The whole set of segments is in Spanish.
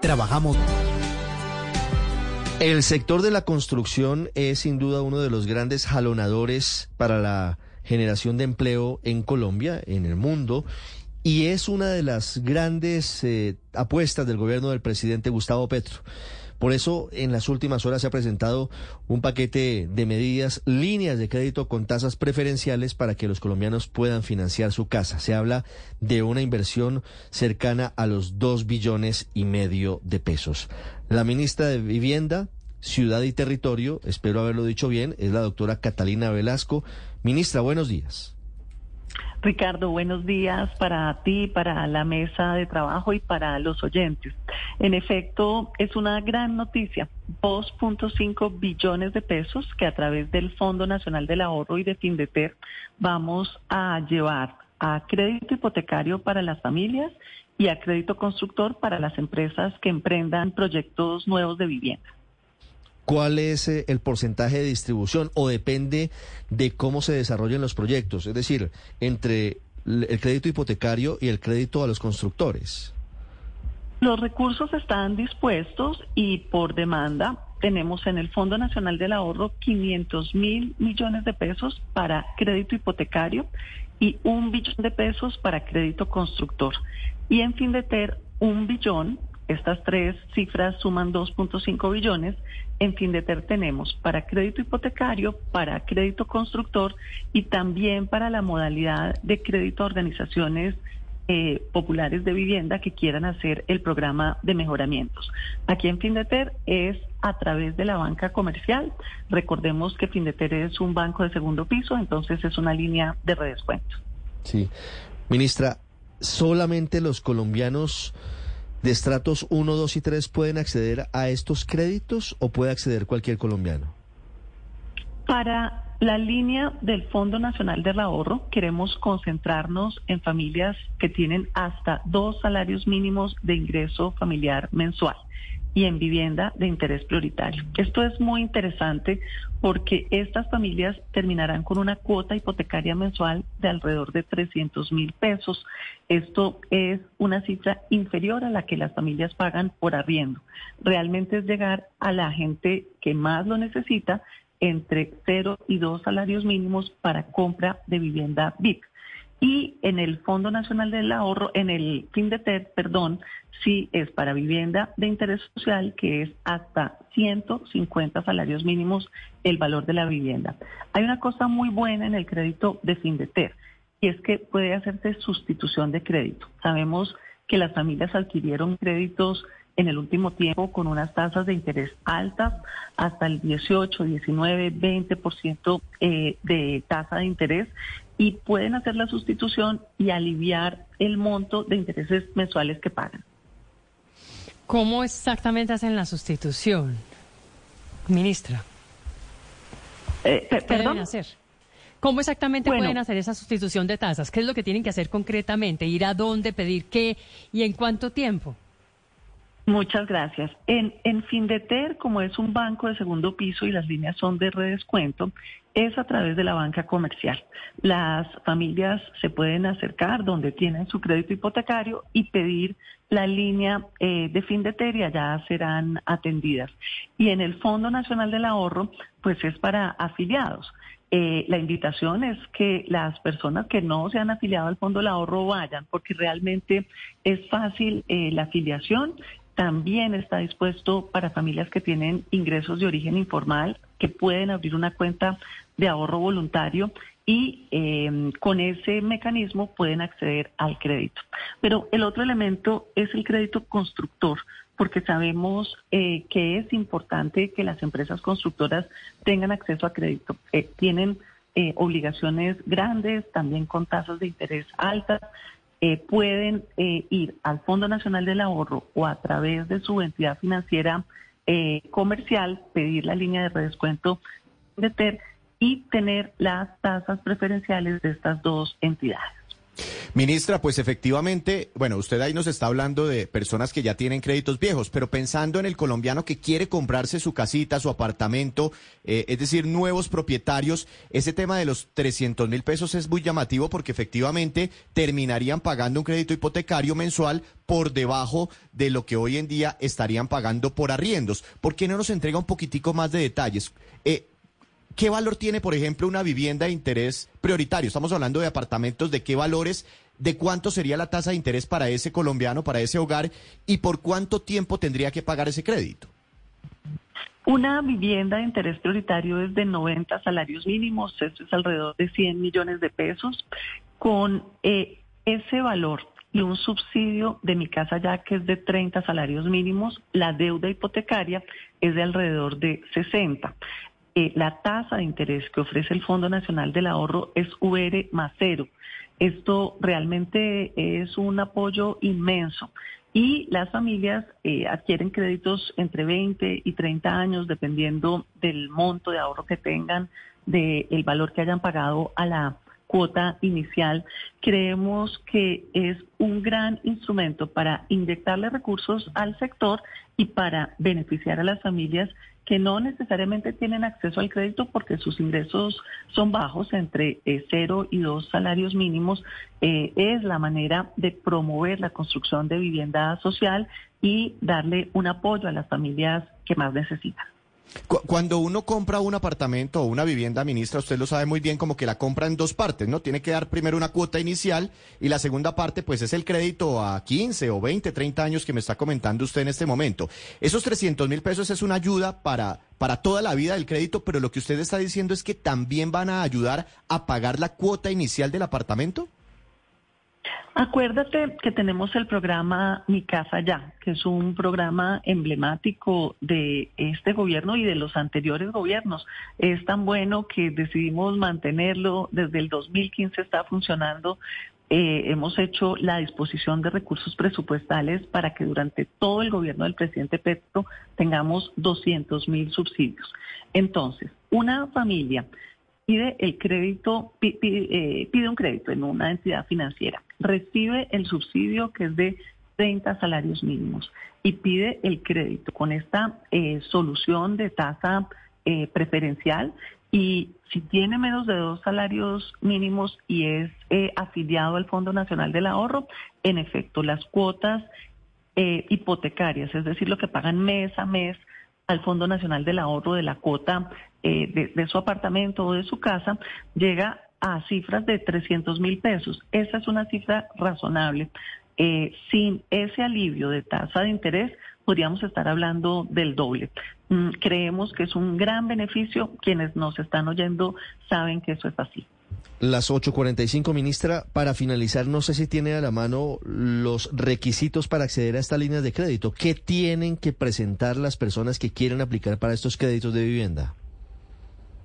Trabajamos. El sector de la construcción es sin duda uno de los grandes jalonadores para la generación de empleo en Colombia, en el mundo, y es una de las grandes eh, apuestas del gobierno del presidente Gustavo Petro. Por eso, en las últimas horas se ha presentado un paquete de medidas, líneas de crédito con tasas preferenciales para que los colombianos puedan financiar su casa. Se habla de una inversión cercana a los dos billones y medio de pesos. La ministra de Vivienda, Ciudad y Territorio, espero haberlo dicho bien, es la doctora Catalina Velasco. Ministra, buenos días. Ricardo, buenos días para ti, para la mesa de trabajo y para los oyentes. En efecto, es una gran noticia. 2.5 billones de pesos que a través del Fondo Nacional del Ahorro y de Findeter vamos a llevar a crédito hipotecario para las familias y a crédito constructor para las empresas que emprendan proyectos nuevos de vivienda. ¿Cuál es eh, el porcentaje de distribución o depende de cómo se desarrollen los proyectos? Es decir, entre el crédito hipotecario y el crédito a los constructores. Los recursos están dispuestos y por demanda tenemos en el Fondo Nacional del Ahorro 500 mil millones de pesos para crédito hipotecario y un billón de pesos para crédito constructor. Y en fin de ter, un billón estas tres cifras suman 2.5 billones. En fin de ter tenemos para crédito hipotecario, para crédito constructor y también para la modalidad de crédito a organizaciones eh, populares de vivienda que quieran hacer el programa de mejoramientos. Aquí en Findeter es a través de la banca comercial. Recordemos que Findeter es un banco de segundo piso, entonces es una línea de redescuento. Sí. Ministra, solamente los colombianos de estratos 1, 2 y 3 pueden acceder a estos créditos o puede acceder cualquier colombiano? Para la línea del Fondo Nacional del Ahorro queremos concentrarnos en familias que tienen hasta dos salarios mínimos de ingreso familiar mensual y en vivienda de interés prioritario. Esto es muy interesante porque estas familias terminarán con una cuota hipotecaria mensual de alrededor de 300 mil pesos. Esto es una cifra inferior a la que las familias pagan por arriendo. Realmente es llegar a la gente que más lo necesita entre cero y dos salarios mínimos para compra de vivienda VIP. Y en el Fondo Nacional del Ahorro, en el FINDETER, perdón, sí es para vivienda de interés social, que es hasta 150 salarios mínimos el valor de la vivienda. Hay una cosa muy buena en el crédito de FINDETER, y es que puede hacerse sustitución de crédito. Sabemos que las familias adquirieron créditos en el último tiempo con unas tasas de interés altas, hasta el 18, 19, 20% eh, de tasa de interés, y pueden hacer la sustitución y aliviar el monto de intereses mensuales que pagan. ¿Cómo exactamente hacen la sustitución, ministra? Eh, ¿Qué deben hacer? ¿Cómo exactamente pueden hacer esa sustitución de tasas? ¿Qué es lo que tienen que hacer concretamente? ¿Ir a dónde, pedir qué y en cuánto tiempo? Muchas gracias. En, en Findeter, como es un banco de segundo piso y las líneas son de redescuento, es a través de la banca comercial. Las familias se pueden acercar donde tienen su crédito hipotecario y pedir la línea eh, de Findeter y allá serán atendidas. Y en el Fondo Nacional del Ahorro, pues es para afiliados. Eh, la invitación es que las personas que no se han afiliado al Fondo del Ahorro vayan, porque realmente es fácil eh, la afiliación también está dispuesto para familias que tienen ingresos de origen informal, que pueden abrir una cuenta de ahorro voluntario y em, con ese mecanismo pueden acceder al crédito. Pero el otro elemento es el crédito constructor, porque sabemos eh, que es importante que las empresas constructoras tengan acceso a crédito. Eh, tienen eh, obligaciones grandes, también con tasas de interés altas, eh, pueden eh, ir al Fondo Nacional del Ahorro o a través de su entidad financiera eh, comercial, pedir la línea de redescuento de TER y tener las tasas preferenciales de estas dos entidades. Ministra, pues efectivamente, bueno, usted ahí nos está hablando de personas que ya tienen créditos viejos, pero pensando en el colombiano que quiere comprarse su casita, su apartamento, eh, es decir, nuevos propietarios, ese tema de los 300 mil pesos es muy llamativo porque efectivamente terminarían pagando un crédito hipotecario mensual por debajo de lo que hoy en día estarían pagando por arriendos. ¿Por qué no nos entrega un poquitico más de detalles? Eh, ¿Qué valor tiene, por ejemplo, una vivienda de interés prioritario? Estamos hablando de apartamentos, ¿de qué valores? ¿De cuánto sería la tasa de interés para ese colombiano, para ese hogar? ¿Y por cuánto tiempo tendría que pagar ese crédito? Una vivienda de interés prioritario es de 90 salarios mínimos, esto es alrededor de 100 millones de pesos. Con eh, ese valor y un subsidio de mi casa ya que es de 30 salarios mínimos, la deuda hipotecaria es de alrededor de 60. Eh, la tasa de interés que ofrece el Fondo Nacional del Ahorro es VR más cero. Esto realmente es un apoyo inmenso. Y las familias eh, adquieren créditos entre 20 y 30 años, dependiendo del monto de ahorro que tengan, del valor que hayan pagado a la cuota inicial. Creemos que es un gran instrumento para inyectarle recursos al sector y para beneficiar a las familias que no necesariamente tienen acceso al crédito porque sus ingresos son bajos, entre eh, cero y dos salarios mínimos, eh, es la manera de promover la construcción de vivienda social y darle un apoyo a las familias que más necesitan. Cuando uno compra un apartamento o una vivienda, ministra, usted lo sabe muy bien, como que la compra en dos partes, ¿no? Tiene que dar primero una cuota inicial y la segunda parte, pues es el crédito a 15 o 20, 30 años que me está comentando usted en este momento. Esos 300 mil pesos es una ayuda para, para toda la vida del crédito, pero lo que usted está diciendo es que también van a ayudar a pagar la cuota inicial del apartamento. Acuérdate que tenemos el programa Mi Casa Ya, que es un programa emblemático de este gobierno y de los anteriores gobiernos. Es tan bueno que decidimos mantenerlo. Desde el 2015 está funcionando. Eh, hemos hecho la disposición de recursos presupuestales para que durante todo el gobierno del presidente Petro tengamos 200 mil subsidios. Entonces, una familia pide el crédito, eh, pide, un crédito en una entidad financiera, recibe el subsidio que es de 30 salarios mínimos y pide el crédito con esta eh, solución de tasa eh, preferencial. Y si tiene menos de dos salarios mínimos y es afiliado al Fondo Nacional del Ahorro, en efecto, las cuotas hipotecarias, es decir, lo que pagan mes a mes al Fondo Nacional del Ahorro de la cuota eh, de, su apartamento o de su casa, llega a cifras de 300 mil pesos. Esa es una cifra razonable. Eh, sin ese alivio de tasa de interés, podríamos estar hablando del doble. Mm, creemos que es un gran beneficio. Quienes nos están oyendo saben que eso es así. Las 8.45, ministra, para finalizar, no sé si tiene a la mano los requisitos para acceder a esta línea de crédito. ¿Qué tienen que presentar las personas que quieren aplicar para estos créditos de vivienda?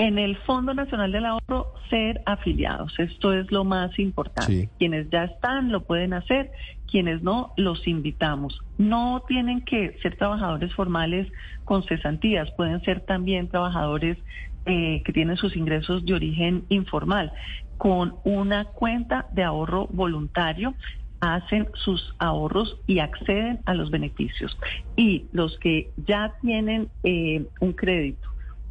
En el Fondo Nacional del Ahorro, ser afiliados. Esto es lo más importante. Quienes ya están lo pueden hacer, quienes no, los invitamos. No tienen que ser trabajadores formales con cesantías, pueden ser también trabajadores eh, que tienen sus ingresos de origen informal. Con una cuenta de ahorro voluntario hacen sus ahorros y acceden a los beneficios. Y los que ya tienen eh, un crédito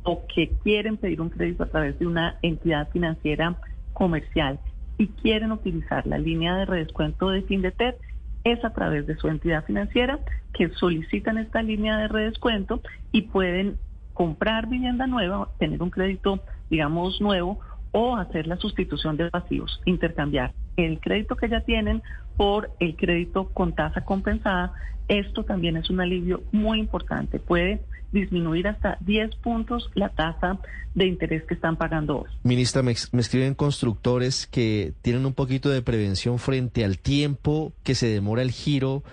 o que quieren pedir un crédito a través de una entidad financiera comercial y quieren utilizar la línea de redescuento de FinDeter, es a través de su entidad financiera que solicitan esta línea de redescuento y pueden comprar vivienda nueva, tener un crédito, digamos, nuevo o hacer la sustitución de pasivos, intercambiar el crédito que ya tienen por el crédito con tasa compensada. Esto también es un alivio muy importante. Puede disminuir hasta 10 puntos la tasa de interés que están pagando hoy. Ministra, me, me, escriben constructores que tienen un poquito de prevención frente al tiempo que se demora el giro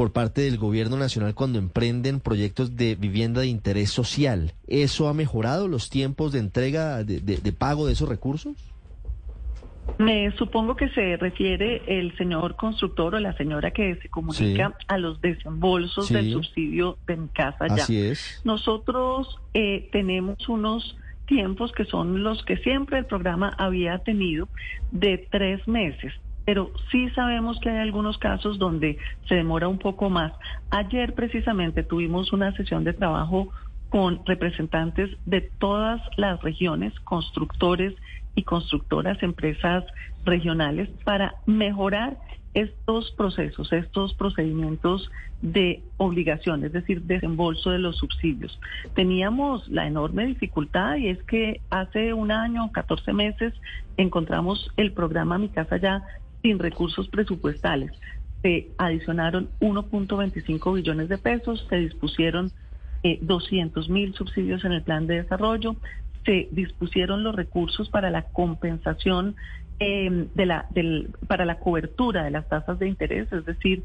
por parte del gobierno nacional cuando emprenden proyectos de vivienda de interés social. ¿Eso ha mejorado los tiempos de entrega, de, pago de esos recursos? Me supongo que se refiere el señor constructor o la señora que se comunica a los desembolsos del subsidio de mi casa ya. Así es. Nosotros eh, tenemos unos tiempos que son los que siempre el programa había tenido de tres meses pero sí sabemos que hay algunos casos donde se demora un poco más. Ayer precisamente tuvimos una sesión de trabajo con representantes de todas las regiones, constructores y constructoras, empresas regionales, para mejorar estos procesos, estos procedimientos de obligación, es decir, desembolso de los subsidios. Teníamos la enorme dificultad y es que hace un año, 14 meses, encontramos el programa Mi Casa Ya sin recursos presupuestales. Se adicionaron 1.25 billones de pesos, se dispusieron eh, 200 mil subsidios en el plan de desarrollo, se dispusieron los recursos para la compensación eh, de la, del, para la cobertura de las tasas de interés, es decir,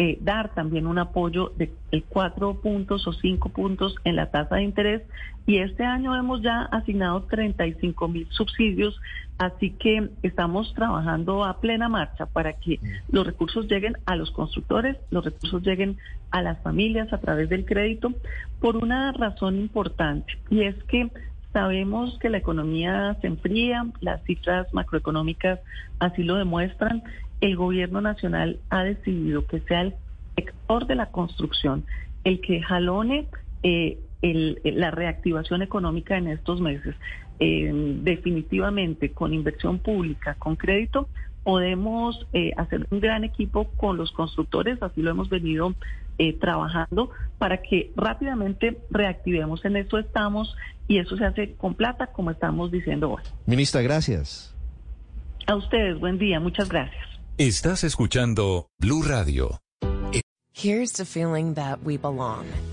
eh, dar también un apoyo de cuatro puntos o cinco puntos en la tasa de interés. Y este año hemos ya asignado 35 mil subsidios, así que estamos trabajando a plena marcha para que los recursos lleguen a los constructores, los recursos lleguen a las familias a través del crédito por una razón importante y es que Sabemos que la economía se enfría, las cifras macroeconómicas así lo demuestran. El gobierno nacional ha decidido que sea el sector de la construcción el que jalone eh, la reactivación económica en estos meses. Eh, definitivamente, con inversión pública, con crédito, podemos eh, hacer un gran equipo con los constructores, así lo hemos venido eh, trabajando para que rápidamente reactivemos. En esto estamos y eso se hace con plata, como estamos diciendo hoy. Ministra, gracias. A ustedes, buen día, muchas gracias. Estás escuchando Blue Radio. Here's to feeling that we belong